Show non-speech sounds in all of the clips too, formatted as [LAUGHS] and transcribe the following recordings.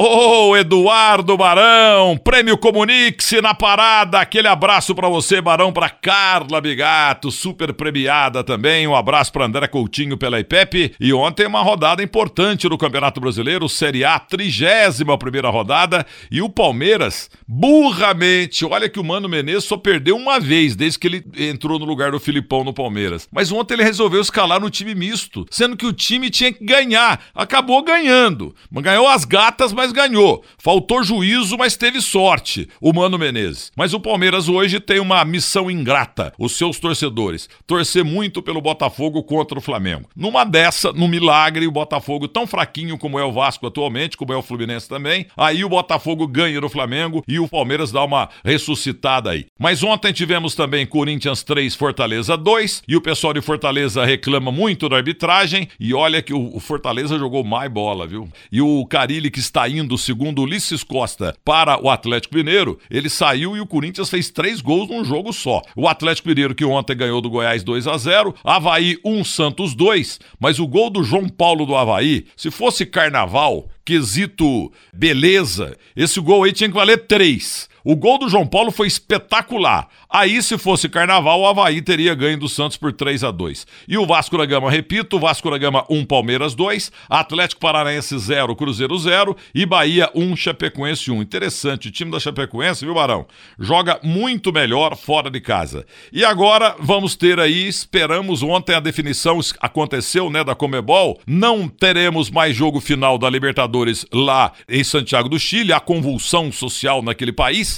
Ô, oh, Eduardo Barão, Prêmio Comunique-se na parada. Aquele abraço para você, Barão, para Carla Bigato, super premiada também. Um abraço para André Coutinho pela IPEP. E ontem uma rodada importante no Campeonato Brasileiro, Série A, 31 primeira rodada. E o Palmeiras, burramente, olha que o Mano Menezes só perdeu uma vez desde que ele entrou no lugar do Filipão no Palmeiras. Mas ontem ele resolveu escalar no time misto, sendo que o time tinha que ganhar. Acabou ganhando. Ganhou as gatas, mas ganhou. Faltou juízo, mas teve sorte, o Mano Menezes. Mas o Palmeiras hoje tem uma missão ingrata, os seus torcedores, torcer muito pelo Botafogo contra o Flamengo. Numa dessa, no milagre, o Botafogo tão fraquinho como é o Vasco atualmente, como é o Fluminense também, aí o Botafogo ganha no Flamengo e o Palmeiras dá uma ressuscitada aí. Mas ontem tivemos também Corinthians 3, Fortaleza 2, e o pessoal de Fortaleza reclama muito da arbitragem, e olha que o Fortaleza jogou mais bola, viu? E o Carilli que está indo, segundo Ulisses Costa, para o Atlético Mineiro, ele saiu e o Corinthians fez três gols num jogo só. O Atlético Mineiro que ontem ganhou do Goiás 2 a 0 Havaí 1, Santos 2, mas o gol do João Paulo do Havaí, se fosse carnaval, quesito beleza, esse gol aí tinha que valer três. O gol do João Paulo foi espetacular. Aí, se fosse carnaval, o Havaí teria ganho do Santos por 3 a 2 E o Vasco da Gama, repito, Vasco da Gama 1, Palmeiras 2, Atlético Paranaense 0, Cruzeiro 0 e Bahia 1, Chapecoense 1. Interessante, o time da Chapecoense, viu, Barão? Joga muito melhor fora de casa. E agora vamos ter aí, esperamos ontem a definição aconteceu, né, da Comebol. Não teremos mais jogo final da Libertadores lá em Santiago do Chile, a convulsão social naquele país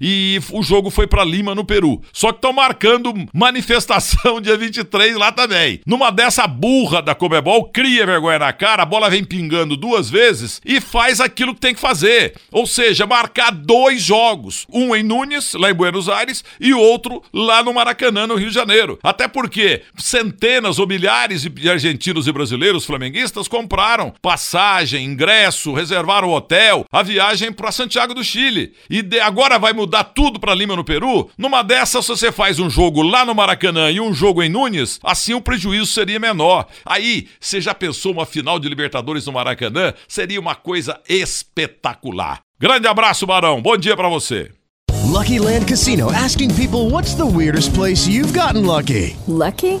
e o jogo foi para Lima, no Peru. Só que estão marcando manifestação [LAUGHS] dia 23 lá também. Numa dessa burra da Comebol, cria vergonha na cara, a bola vem pingando duas vezes e faz aquilo que tem que fazer. Ou seja, marcar dois jogos. Um em Nunes, lá em Buenos Aires, e outro lá no Maracanã, no Rio de Janeiro. Até porque centenas ou milhares de argentinos e brasileiros flamenguistas compraram passagem, ingresso, reservaram hotel, a viagem para Santiago do Chile. E agora vai mudar mudar tudo para Lima no Peru? Numa dessas, se você faz um jogo lá no Maracanã e um jogo em Nunes, assim o prejuízo seria menor. Aí, você já pensou uma final de Libertadores no Maracanã? Seria uma coisa espetacular. Grande abraço, Barão. Bom dia para você. Lucky Land Casino asking people what's the weirdest place you've gotten lucky? Lucky?